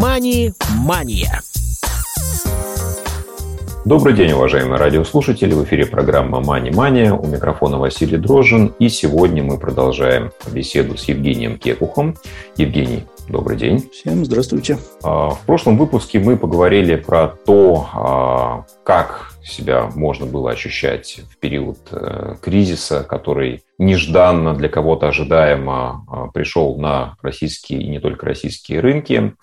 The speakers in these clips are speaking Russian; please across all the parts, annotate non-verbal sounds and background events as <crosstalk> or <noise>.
«Мани-мания». Добрый день, уважаемые радиослушатели. В эфире программа «Мани-мания». У микрофона Василий Дрожжин. И сегодня мы продолжаем беседу с Евгением Кекухом. Евгений, добрый день. Всем здравствуйте. А, в прошлом выпуске мы поговорили про то, а, как себя можно было ощущать в период э, кризиса, который нежданно для кого-то ожидаемо а, пришел на российские и не только российские рынки.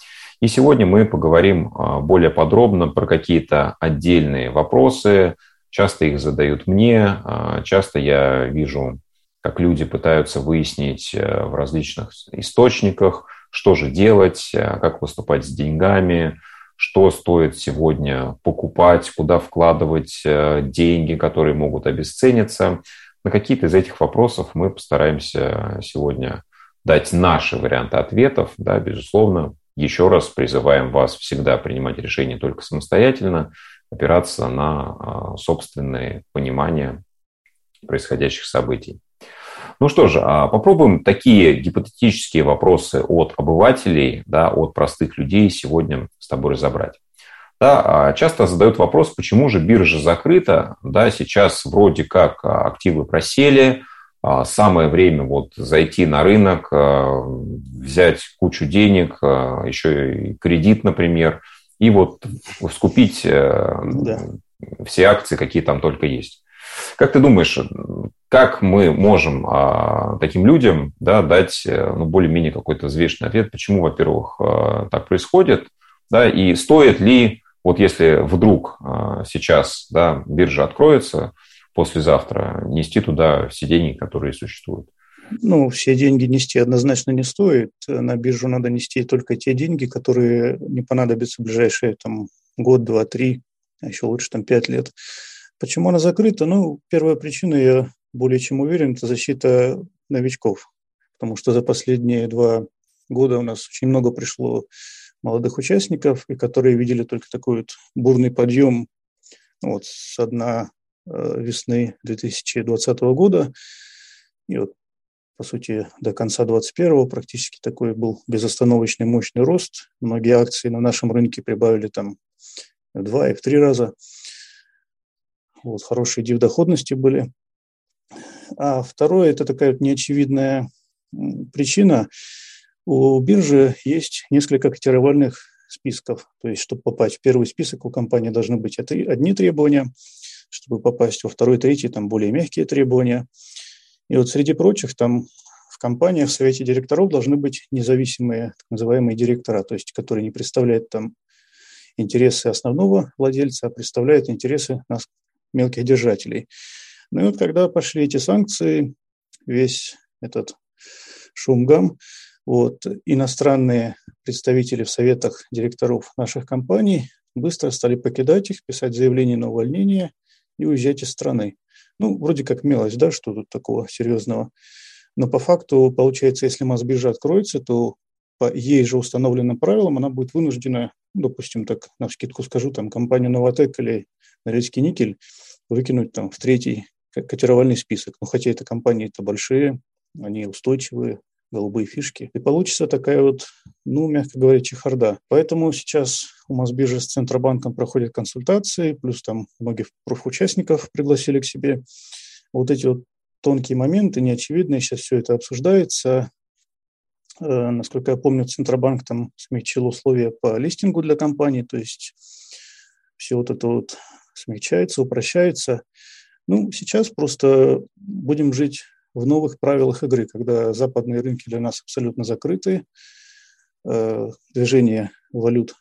И сегодня мы поговорим а, более подробно про какие-то отдельные вопросы. Часто их задают мне, а, часто я вижу, как люди пытаются выяснить э, в различных источниках, что же делать, э, как поступать с деньгами, что стоит сегодня покупать, куда вкладывать э, деньги, которые могут обесцениться. На какие-то из этих вопросов мы постараемся сегодня дать наши варианты ответов. Да, безусловно, еще раз призываем вас всегда принимать решения только самостоятельно, опираться на а, собственные понимания происходящих событий. Ну что же, а попробуем такие гипотетические вопросы от обывателей, да, от простых людей сегодня с тобой разобрать. Да, а часто задают вопрос, почему же биржа закрыта, да, сейчас вроде как активы просели, самое время вот зайти на рынок, а, взять кучу денег, а, еще и кредит, например, и вот скупить э, да. все акции, какие там только есть. Как ты думаешь, как мы можем таким людям да, дать э, ну, более-менее какой-то взвешенный ответ, почему, во-первых, так происходит, да, и стоит ли, вот если вдруг сейчас да, биржа откроется, послезавтра нести туда все деньги, которые существуют? Ну, все деньги нести однозначно не стоит. На биржу надо нести только те деньги, которые не понадобятся в ближайшие там, год, два, три, а еще лучше там пять лет. Почему она закрыта? Ну, первая причина, я более чем уверен, это защита новичков. Потому что за последние два года у нас очень много пришло молодых участников, и которые видели только такой вот бурный подъем вот, с дна весны 2020 года. И вот, по сути, до конца 2021 практически такой был безостановочный мощный рост. Многие акции на нашем рынке прибавили там в два и в три раза. Вот, хорошие дивдоходности были. А второе – это такая вот неочевидная причина. У биржи есть несколько котировальных списков. То есть, чтобы попасть в первый список, у компании должны быть одни требования – чтобы попасть во второй, третий, там более мягкие требования. И вот среди прочих там в компаниях в совете директоров должны быть независимые так называемые директора, то есть которые не представляют там интересы основного владельца, а представляют интересы нас, мелких держателей. Ну и вот когда пошли эти санкции, весь этот шум-гам, вот, иностранные представители в советах директоров наших компаний быстро стали покидать их, писать заявление на увольнение – и уезжать из страны. Ну, вроде как мелочь, да, что тут такого серьезного. Но по факту, получается, если Мосбиржа откроется, то по ей же установленным правилам она будет вынуждена, ну, допустим, так на скидку скажу, там, компанию «Новотек» или «Норильский никель» выкинуть там в третий котировальный список. Ну, хотя это компании-то большие, они устойчивые, голубые фишки. И получится такая вот, ну, мягко говоря, чехарда. Поэтому сейчас у Мосбиржи с Центробанком проходят консультации, плюс там многих профучастников пригласили к себе. Вот эти вот тонкие моменты, неочевидные, сейчас все это обсуждается. Э, насколько я помню, Центробанк там смягчил условия по листингу для компании, то есть все вот это вот смягчается, упрощается. Ну, сейчас просто будем жить в новых правилах игры, когда западные рынки для нас абсолютно закрыты, э, движение валют,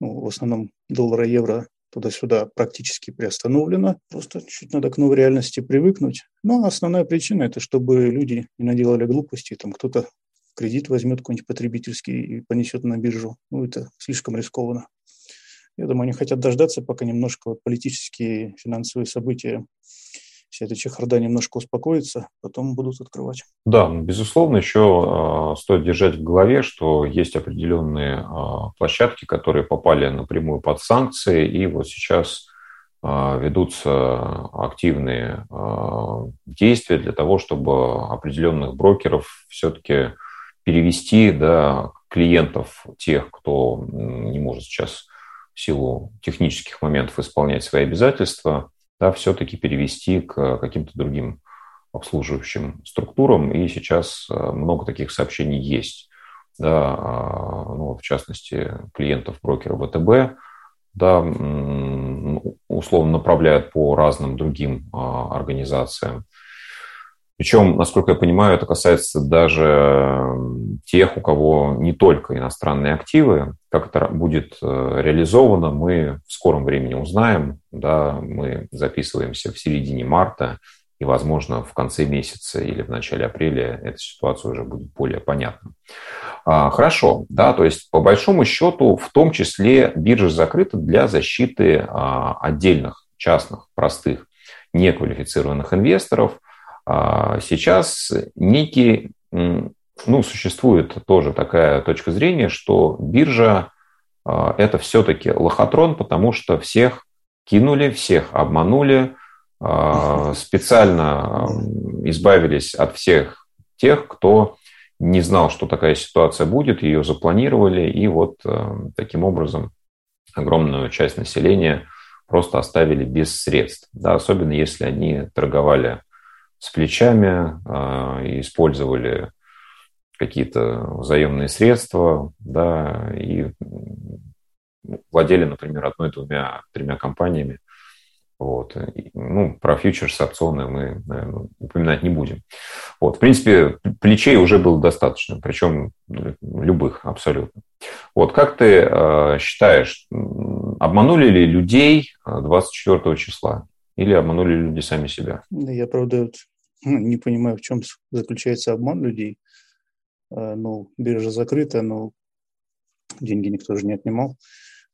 ну, в основном доллара, евро, туда-сюда практически приостановлено. Просто чуть надо к новой реальности привыкнуть. Но основная причина – это чтобы люди не наделали глупости, там кто-то кредит возьмет какой-нибудь потребительский и понесет на биржу. Ну, это слишком рискованно. Я думаю, они хотят дождаться, пока немножко политические, финансовые события вся эта чехарда немножко успокоится, потом будут открывать. Да, безусловно, еще э, стоит держать в голове, что есть определенные э, площадки, которые попали напрямую под санкции, и вот сейчас э, ведутся активные действия для того, чтобы определенных брокеров все-таки перевести да, клиентов, тех, кто не может сейчас в силу технических моментов исполнять свои обязательства, да, все-таки перевести к каким-то другим обслуживающим структурам. И сейчас э, много таких сообщений есть. Да, а, ну, в частности, клиентов брокера ВТБ, да, условно направляют по разным другим а, организациям. Причем, насколько я понимаю, это касается даже тех, у кого не только иностранные активы. Как это будет э, реализовано, мы в скором времени узнаем. Да, мы записываемся в середине марта, и, возможно, в конце месяца или в начале апреля эта ситуация уже будет более понятна. А, хорошо, да, то есть по большому счету, в том числе биржа закрыта для защиты а, отдельных, частных, простых, неквалифицированных инвесторов – а сейчас некий, ну, существует тоже такая точка зрения, что биржа а, это все-таки лохотрон, потому что всех кинули, всех обманули, а, специально избавились от всех тех, кто не знал, что такая ситуация будет, ее запланировали, и вот таким образом огромную часть населения просто оставили без средств, да, особенно если они торговали с плечами, а, использовали какие-то заемные средства, да, и владели, например, одной, двумя, тремя компаниями. Вот. Ну, про фьючерс, опционы мы, наверное, упоминать не будем. Вот. В принципе, плечей уже было достаточно, причем любых абсолютно. Вот. Как ты э, считаешь, обманули ли людей 24 числа? Или обманули люди сами себя? Я, правда, <laughs> не понимаю, в чем заключается обман людей. А, ну, биржа закрыта, но деньги никто же не отнимал.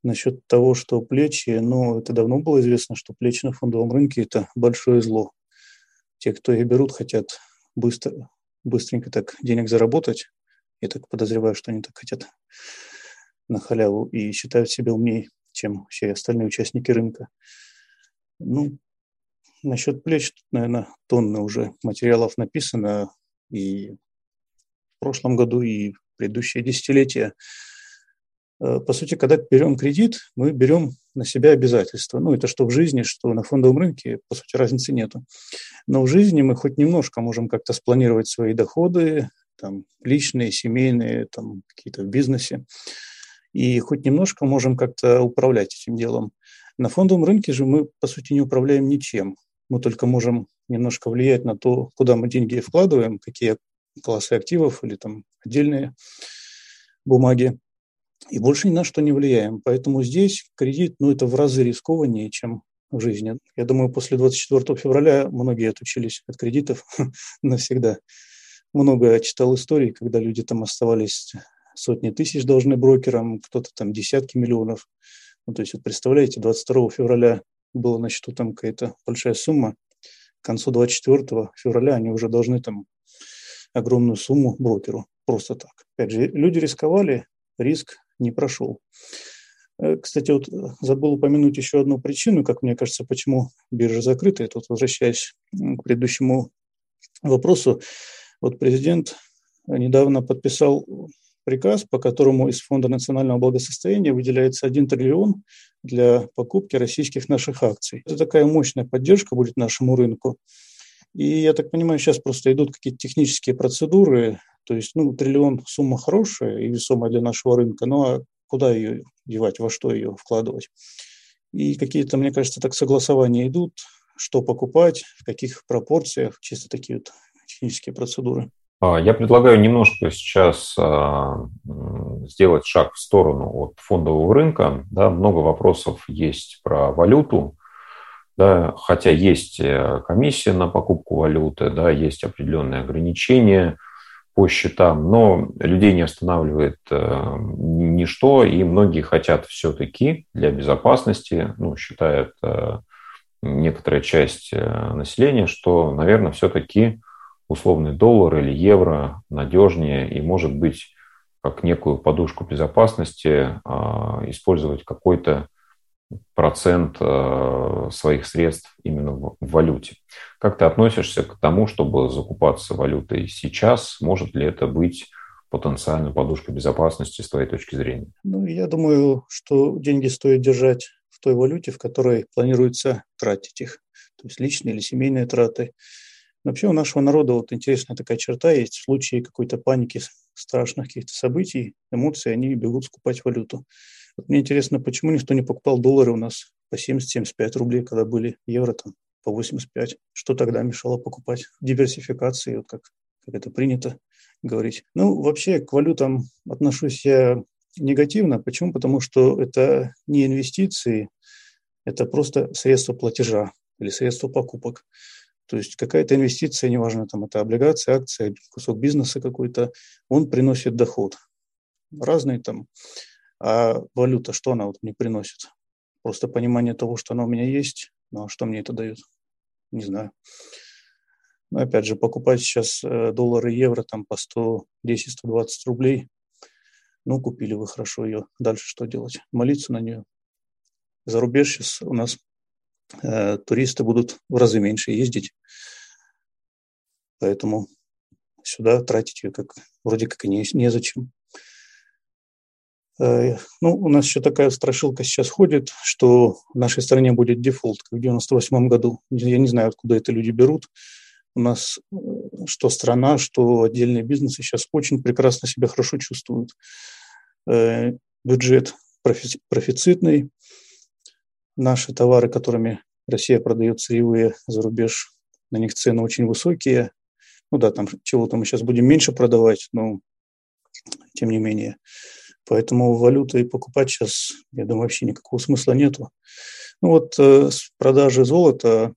Насчет того, что плечи, ну, это давно было известно, что плечи на фондовом рынке – это большое зло. Те, кто их берут, хотят быстро, быстренько так денег заработать. Я так подозреваю, что они так хотят на халяву и считают себя умнее, чем все остальные участники рынка. Ну, Насчет плеч, тут, наверное, тонны уже материалов написано и прошлом году, и в предыдущие десятилетия. Э, по сути, когда берем кредит, мы берем на себя обязательства. Ну, это что в жизни, что на фондовом рынке, по сути, разницы нету. Но в жизни мы хоть немножко можем как-то спланировать свои доходы, там, личные, семейные, там, какие-то в бизнесе. И хоть немножко можем как-то управлять этим делом. На фондовом рынке же мы, по сути, не управляем ничем мы только можем немножко влиять на то, куда мы деньги вкладываем, какие классы активов или там отдельные бумаги. И больше ни на что не влияем. Поэтому здесь кредит, ну, это в разы рискованнее, чем в жизни. Я думаю, после 24 февраля многие отучились от кредитов <laughs> навсегда. Много читал историй, когда люди там оставались сотни тысяч должны брокерам, кто-то там десятки миллионов. Ну, то есть, вот представляете, 22 февраля было на счету там какая-то большая сумма, к концу 24 февраля они уже должны там огромную сумму брокеру. Просто так. Опять же, люди рисковали, риск не прошел. Э, кстати, вот э, забыл упомянуть еще одну причину, как мне кажется, почему биржа закрыта. Я тут возвращаясь к предыдущему вопросу. Вот президент недавно подписал приказ, по которому из Фонда национального благосостояния выделяется 1 триллион для покупки российских наших акций. Это такая мощная поддержка будет нашему рынку. И я так понимаю, сейчас просто идут какие-то технические процедуры. То есть, ну, триллион сумма хорошая и весомая для нашего рынка, но а куда ее девать, во что ее вкладывать? И какие-то, мне кажется, так согласования идут, что покупать, в каких пропорциях, чисто такие вот технические процедуры. А, я предлагаю немножко сейчас а, сделать шаг в сторону от фондового рынка. Да, много вопросов есть про валюту, да, хотя есть э, комиссия на покупку валюты, да, есть определенные ограничения по счетам, но людей не останавливает э, ничто, и многие хотят все-таки для безопасности, ну, считает э, некоторая часть населения, что, наверное, все-таки условный доллар или евро надежнее и, может быть, как некую подушку безопасности а, использовать какой-то процент а, своих средств именно в валюте. Как ты относишься к тому, чтобы закупаться валютой сейчас? Может ли это быть потенциальную подушку безопасности с твоей точки зрения? Ну, я думаю, что деньги стоит держать в той валюте, в которой планируется тратить их. То есть личные или семейные траты. Вообще у нашего народа вот интересная такая черта есть. В случае какой-то паники, страшных каких-то событий, эмоций, они бегут скупать валюту. Вот мне интересно, почему никто не покупал доллары у нас по 70-75 рублей, когда были евро там по 85. Что тогда мешало покупать? Диверсификации, вот как, как это принято говорить. Ну, вообще к валютам отношусь я негативно. Почему? Потому что это не инвестиции, это просто средство платежа или средство покупок. То есть какая-то инвестиция, неважно, там это облигация, акция, кусок бизнеса какой-то, он приносит доход. Разный там. А валюта, что она вот мне приносит? Просто понимание того, что она у меня есть, ну а что мне это дает? Не знаю. Но опять же, покупать сейчас э, доллары евро там по 110-120 рублей, ну, купили вы хорошо ее. Дальше что делать? Молиться на нее. За рубеж сейчас у нас э, туристы будут в разы меньше ездить. Поэтому сюда тратить ее как, вроде как и не, незачем. Э, ну, у нас еще такая страшилка сейчас ходит, что в нашей стране будет дефолт, как в 98 году. Я не знаю, откуда это люди берут. У нас э, что страна, что отдельные бизнесы сейчас очень прекрасно себя хорошо чувствуют. Э, бюджет профицитный. Наши товары, которыми Россия продает сырьевые за рубеж, на них цены очень высокие. Ну да, там чего-то мы сейчас будем меньше продавать, но тем не менее. Поэтому валюты покупать сейчас, я думаю, вообще никакого смысла нету. Ну вот э, с продажи золота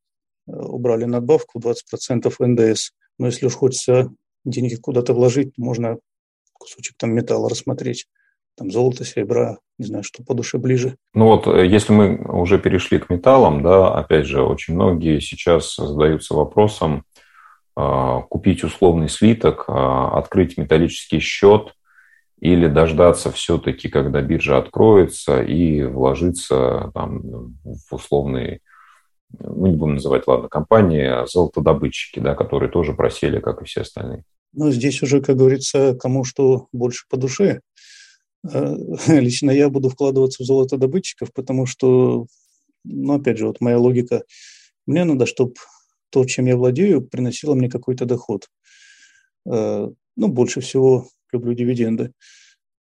э, убрали надбавку 20% НДС. Но если уж хочется деньги куда-то вложить, можно кусочек там металла рассмотреть. Там золото, серебра, не знаю, что по душе ближе. Ну вот, э, если мы уже перешли к металлам, да, опять же, очень многие сейчас задаются вопросом э, купить условный слиток, открыть металлический счет – или дождаться все-таки, когда биржа откроется и вложиться там, в условный, ну не будем называть, ладно, компании, а золотодобытчики, да, которые тоже просели, как и все остальные. Ну, здесь уже, как говорится, кому что больше по душе. Э, <laughs> лично я буду вкладываться в золотодобытчиков, потому что, ну, опять же, вот моя логика, мне надо, чтобы то, чем я владею, приносило мне какой-то доход. Э, ну, больше всего люблю дивиденды.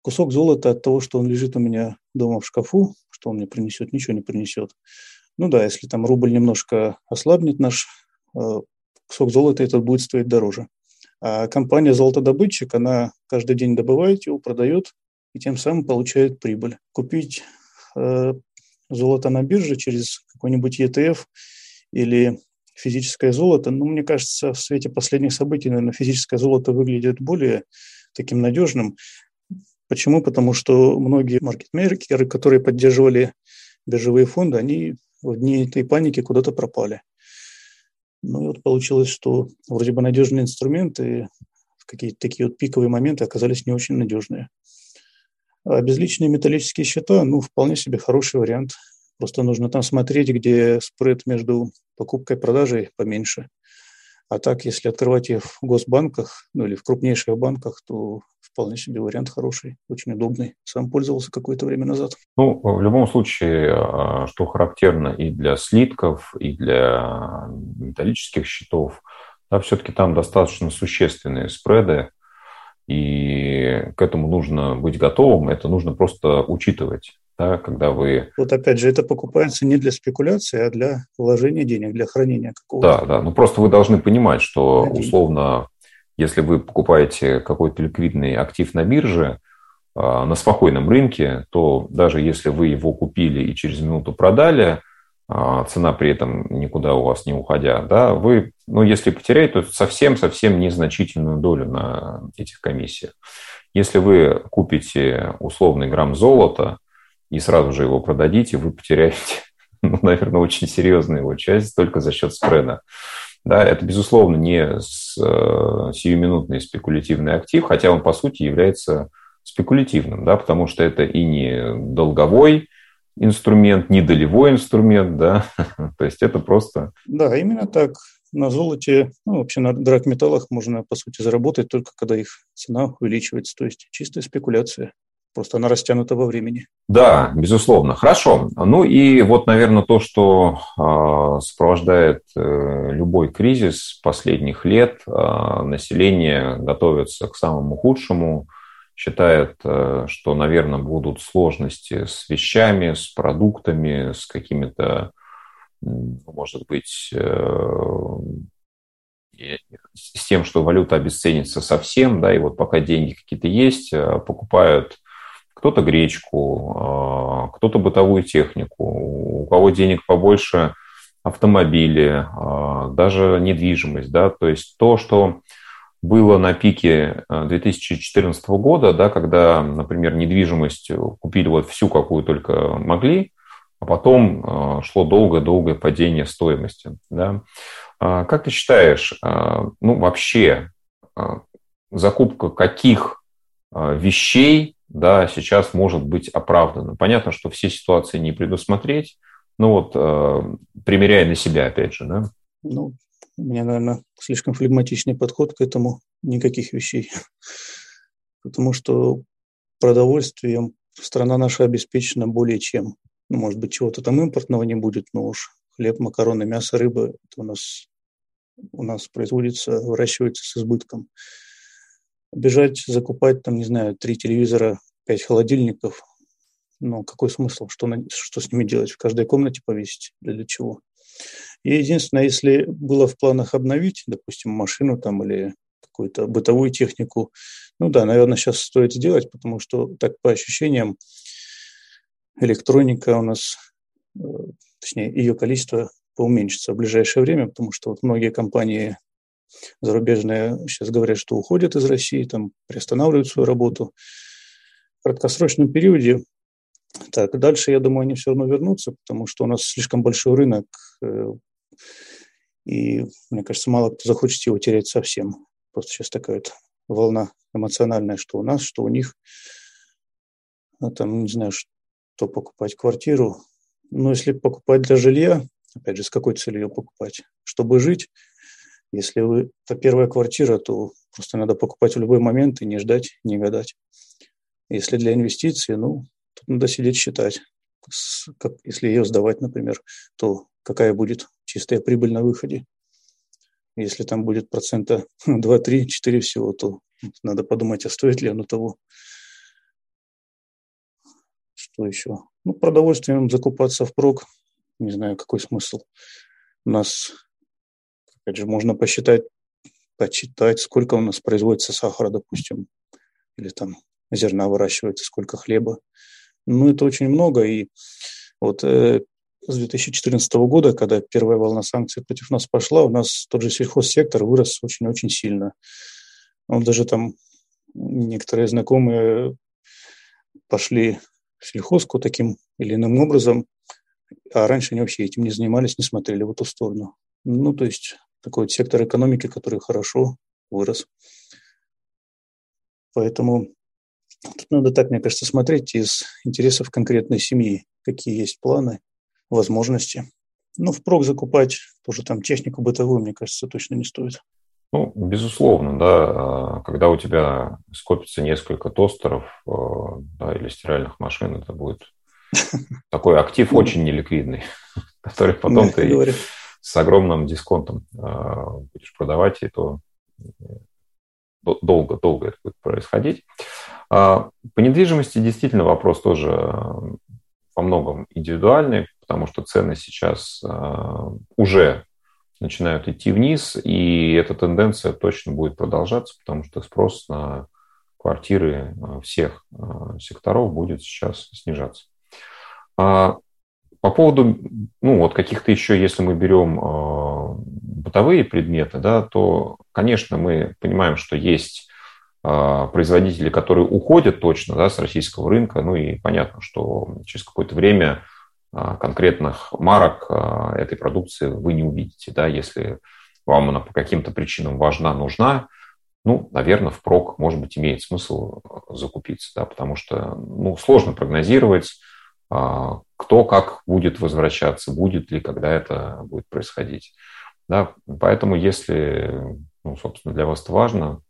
Кусок золота от того, что он лежит у меня дома в шкафу, что он мне принесет, ничего не принесет. Ну да, если там рубль немножко ослабнет наш, э, кусок золота этот будет стоить дороже. А компания «Золотодобытчик», она каждый день добывает его, продает и тем самым получает прибыль. Купить э, золото на бирже через какой-нибудь ETF или физическое золото, ну, мне кажется, в свете последних событий, наверное, физическое золото выглядит более таким надежным. Почему? Потому что многие маркетмейкеры, которые поддерживали биржевые фонды, они в дни этой паники куда-то пропали. Ну и вот получилось, что вроде бы надежные инструменты в какие-то такие вот пиковые моменты оказались не очень надежные. А безличные металлические счета, ну, вполне себе хороший вариант. Просто нужно там смотреть, где спред между покупкой и продажей поменьше. А так, если открывать их в госбанках, ну или в крупнейших банках, то вполне себе вариант хороший, очень удобный. Сам пользовался какое-то время назад. Ну, в любом случае, а, что характерно и для слитков, и для металлических счетов, да, все-таки там достаточно существенные спреды, и к этому нужно быть готовым, это нужно просто учитывать да, когда вы... Вот опять же, это покупается не для спекуляции, а для вложения денег, для хранения какого-то. Да, да, ну просто вы должны понимать, что условно, если вы покупаете какой-то ликвидный актив на бирже, а, на спокойном рынке, то даже если вы его купили и через минуту продали, а, цена при этом никуда у вас не уходя, да, вы, ну, если потеряете, то совсем-совсем незначительную долю на этих комиссиях. Если вы купите условный грамм золота, и сразу же его продадите, вы потеряете, <laughs> ну, наверное, очень серьезную его часть только за счет спреда. Да, это, безусловно, не э, сиюминутный спекулятивный актив, хотя он, по сути, является спекулятивным, да, потому что это и не долговой инструмент, не долевой инструмент, да, <laughs> то есть это просто... Да, именно так. на золоте, ну, вообще на драгметаллах можно, по сути, заработать только когда их цена увеличивается. То есть чистая спекуляция. Просто она растянута во времени. Да, безусловно. Хорошо. Ну и вот, наверное, то, что э, сопровождает э, любой кризис последних лет. Э, население готовится к самому худшему, считает, э, что, наверное, будут сложности с вещами, с продуктами, с какими-то, может быть, э, с тем, что валюта обесценится совсем, да, и вот пока деньги какие-то есть, э, покупают кто-то гречку, а, кто-то бытовую технику, у кого денег побольше автомобили, а, даже недвижимость, да, то есть то, что было на пике 2014 э, года, да, когда, например, недвижимость купили вот всю, какую только могли, а потом э, шло долгое-долгое падение стоимости. Да. Как ты считаешь, ну вообще закупка каких вещей да, сейчас может быть оправдано. Понятно, что все ситуации не предусмотреть, но вот э, примеряя на себя, опять же, да? Ну, у меня, наверное, слишком флегматичный подход к этому, никаких вещей. Потому что продовольствием страна наша обеспечена более чем. Ну, может быть, чего-то там импортного не будет, но уж хлеб, макароны, мясо, рыба, это у нас, у нас производится, выращивается с избытком бежать, закупать, там, не знаю, три телевизора, пять холодильников. Ну, какой смысл? Что, что с ними делать? В каждой комнате повесить? Для чего? И единственное, если было в планах обновить, допустим, машину там или какую-то бытовую технику, ну да, наверное, сейчас стоит сделать, потому что так по ощущениям электроника у нас, э, точнее, ее количество поуменьшится в ближайшее время, потому что вот многие компании зарубежные сейчас говорят, что уходят из России, там приостанавливают свою работу. В краткосрочном периоде так, дальше, я думаю, они все равно вернутся, потому что у нас слишком большой рынок, э, и, мне кажется, мало кто захочет его терять совсем. Просто сейчас такая вот волна эмоциональная, что у нас, что у них. А там, не знаю, что покупать квартиру. Но если покупать для жилья, опять же, с какой целью покупать? Чтобы жить, если вы, это первая квартира, то просто надо покупать в любой момент и не ждать, не гадать. Если для инвестиций, ну, тут надо сидеть считать. Как, если ее сдавать, например, то какая будет чистая прибыль на выходе. Если там будет процента 2, 3, 4 всего, то надо подумать, а стоит ли оно того. Что еще? Ну, продовольствием закупаться впрок. Не знаю, какой смысл. У нас Опять же, можно посчитать, почитать, сколько у нас производится сахара, допустим, или там зерна выращивается, сколько хлеба. Ну, это очень много. И вот э, с 2014 года, когда первая волна санкций против нас пошла, у нас тот же сельхозсектор вырос очень-очень сильно. Он даже там некоторые знакомые пошли в сельхозку таким или иным образом, а раньше они вообще этим не занимались, не смотрели в эту сторону. Ну, то есть такой вот сектор экономики, который хорошо вырос. Поэтому тут надо так, мне кажется, смотреть из интересов конкретной семьи, какие есть планы, возможности. Ну, впрок закупать тоже там технику бытовую, мне кажется, точно не стоит. Ну, безусловно, да, когда у тебя скопится несколько тостеров э, да, или стиральных машин, это будет <laughs> такой актив очень неликвидный, <laughs> который потом ты с огромным дисконтом а, будешь продавать, и то долго-долго это будет происходить. А, по недвижимости действительно вопрос тоже во многом индивидуальный, потому что цены сейчас а, уже начинают идти вниз, и эта тенденция точно будет продолжаться, потому что спрос на квартиры всех секторов будет сейчас снижаться. По поводу, ну, вот каких-то еще, если мы берем э, бытовые предметы, да, то, конечно, мы понимаем, что есть э, производители, которые уходят точно да, с российского рынка, ну и понятно, что через какое-то время э, конкретных марок э, этой продукции вы не увидите, да, если вам она по каким-то причинам важна, нужна, ну, наверное, впрок, может быть, имеет смысл закупиться, да, потому что, ну, сложно прогнозировать, кто как будет возвращаться, будет ли, когда это будет происходить. Да, поэтому, если, ну, собственно, для вас это важно,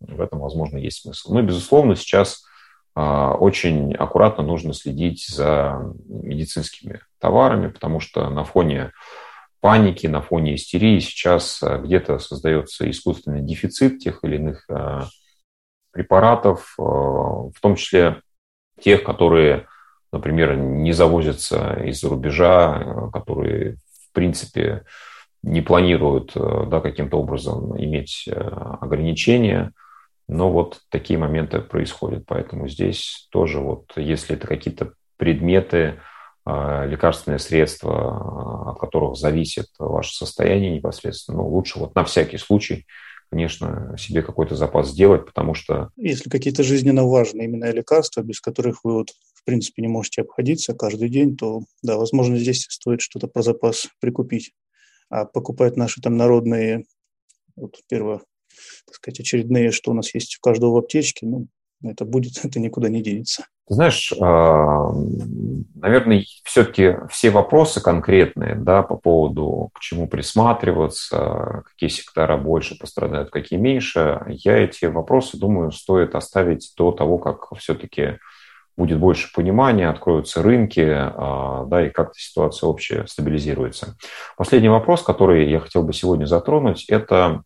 в этом, возможно, есть смысл. Ну и, безусловно, сейчас а, очень аккуратно нужно следить за медицинскими товарами, потому что на фоне паники, на фоне истерии сейчас а, где-то создается искусственный дефицит тех или иных а, препаратов, в том числе тех, которые, например, не завозятся из-за рубежа, которые, в принципе, не планируют да, каким-то образом иметь ограничения – но вот такие моменты происходят. Поэтому здесь тоже вот, если это какие-то предметы, а, лекарственные средства, от которых зависит ваше состояние непосредственно, ну, лучше вот на всякий случай, конечно, себе какой-то запас сделать, потому что... Если какие-то жизненно важные именно лекарства, без которых вы вот принципе не можете обходиться каждый день, то да, возможно, здесь стоит что-то про запас прикупить. А покупать наши там народные, вот первое, так сказать, очередные, что у нас есть у каждого в аптечке, ну, это будет, <laughs> это никуда не денется. знаешь, а, наверное, все-таки все вопросы конкретные, да, по поводу, к чему присматриваться, какие сектора больше пострадают, какие меньше, я эти вопросы, думаю, стоит оставить до того, как все-таки будет больше понимания, откроются рынки, а, да, и как-то ситуация общая стабилизируется. Последний вопрос, который я хотел бы сегодня затронуть, это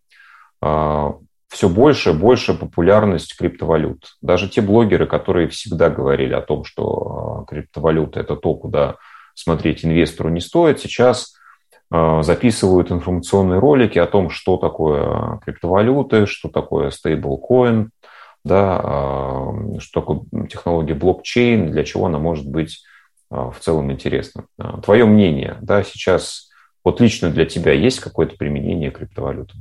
а, все больше и больше популярность криптовалют. Даже те блогеры, которые всегда говорили о том, что а, криптовалюта – это то, куда смотреть инвестору не стоит, сейчас записывают информационные ролики о том, что такое криптовалюты, что такое стейблкоин, да, что такое технология блокчейн, для чего она может быть в целом интересна. Твое мнение, да, сейчас вот лично для тебя есть какое-то применение криптовалюты?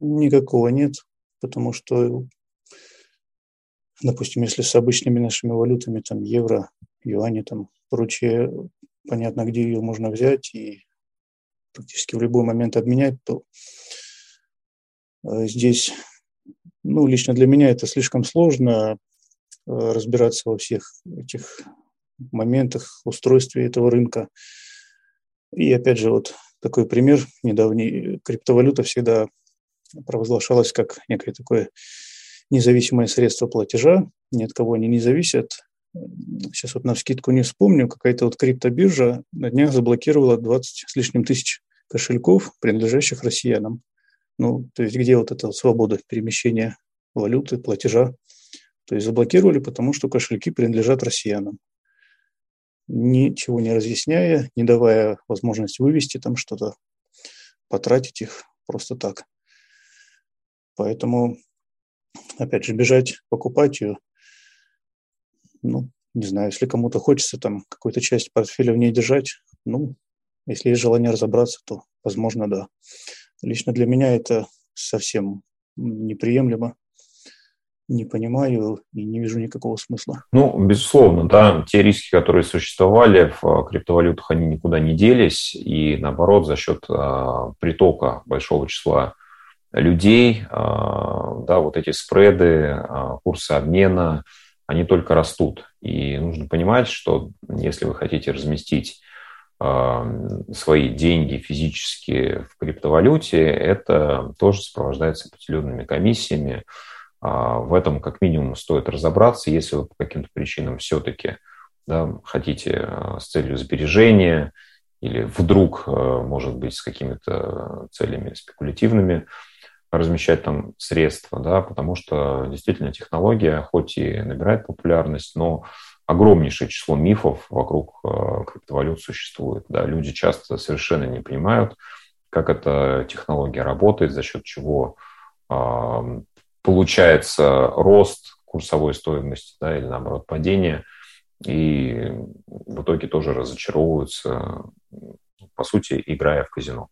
Никакого нет, потому что, допустим, если с обычными нашими валютами, там, евро, юани, там, прочее, понятно, где ее можно взять и практически в любой момент обменять, то э, здесь, ну, лично для меня это слишком сложно э, разбираться во всех этих моментах устройстве этого рынка. И опять же, вот такой пример недавний. Криптовалюта всегда провозглашалось как некое такое независимое средство платежа, ни от кого они не зависят. Сейчас вот на вскидку не вспомню, какая-то вот криптобиржа на днях заблокировала 20 с лишним тысяч кошельков, принадлежащих россиянам. Ну, то есть где вот эта свобода перемещения валюты, платежа? То есть заблокировали, потому что кошельки принадлежат россиянам. Ничего не разъясняя, не давая возможность вывести там что-то, потратить их просто так. Поэтому, опять же, бежать, покупать ее, ну, не знаю, если кому-то хочется там какую-то часть портфеля в ней держать, ну, если есть желание разобраться, то, возможно, да. Лично для меня это совсем неприемлемо, не понимаю и не вижу никакого смысла. Ну, безусловно, да, те риски, которые существовали в криптовалютах, они никуда не делись, и наоборот, за счет а, притока большого числа людей, а, да, вот эти спреды, а, курсы обмена, они только растут. И нужно понимать, что если вы хотите разместить а, свои деньги физически в криптовалюте, это тоже сопровождается определенными комиссиями. В этом как минимум стоит разобраться, если вы по каким-то причинам все-таки да, хотите с целью сбережения или вдруг, может быть, с какими-то целями спекулятивными, размещать там средства, да, потому что действительно технология хоть и набирает популярность, но огромнейшее число мифов вокруг э, криптовалют существует. Да. Люди часто совершенно не понимают, как эта технология работает, за счет чего получается рост курсовой стоимости да, или наоборот падение, и в итоге тоже разочаровываются, по сути, играя в казино.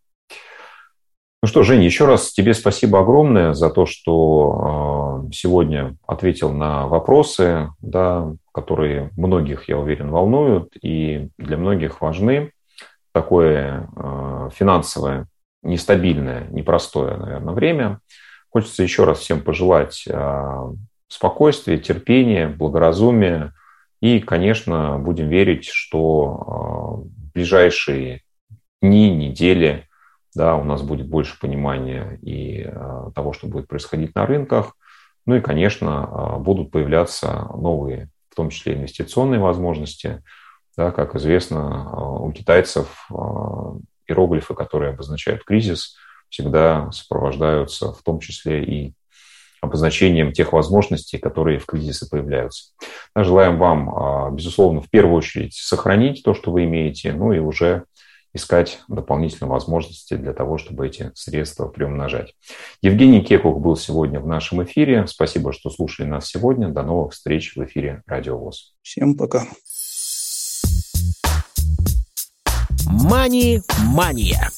Ну что, Женя, еще раз тебе спасибо огромное за то, что сегодня ответил на вопросы, да, которые многих, я уверен, волнуют и для многих важны. Такое э, финансовое, нестабильное, непростое, наверное, время. Хочется еще раз всем пожелать э, спокойствия, терпения, благоразумия. И, конечно, будем верить, что в ближайшие дни, недели – да, у нас будет больше понимания и э, того, что будет происходить на рынках. Ну и, конечно, будут появляться новые, в том числе инвестиционные возможности. Да, как известно, у китайцев иероглифы, которые обозначают кризис, всегда сопровождаются в том числе и обозначением тех возможностей, которые в кризисе появляются. Желаем вам, а, безусловно, в первую очередь сохранить то, что вы имеете, ну и уже искать дополнительные возможности для того, чтобы эти средства приумножать. Евгений Кекух был сегодня в нашем эфире. Спасибо, что слушали нас сегодня. До новых встреч в эфире Радио ВОЗ. Всем пока. Мани-мания.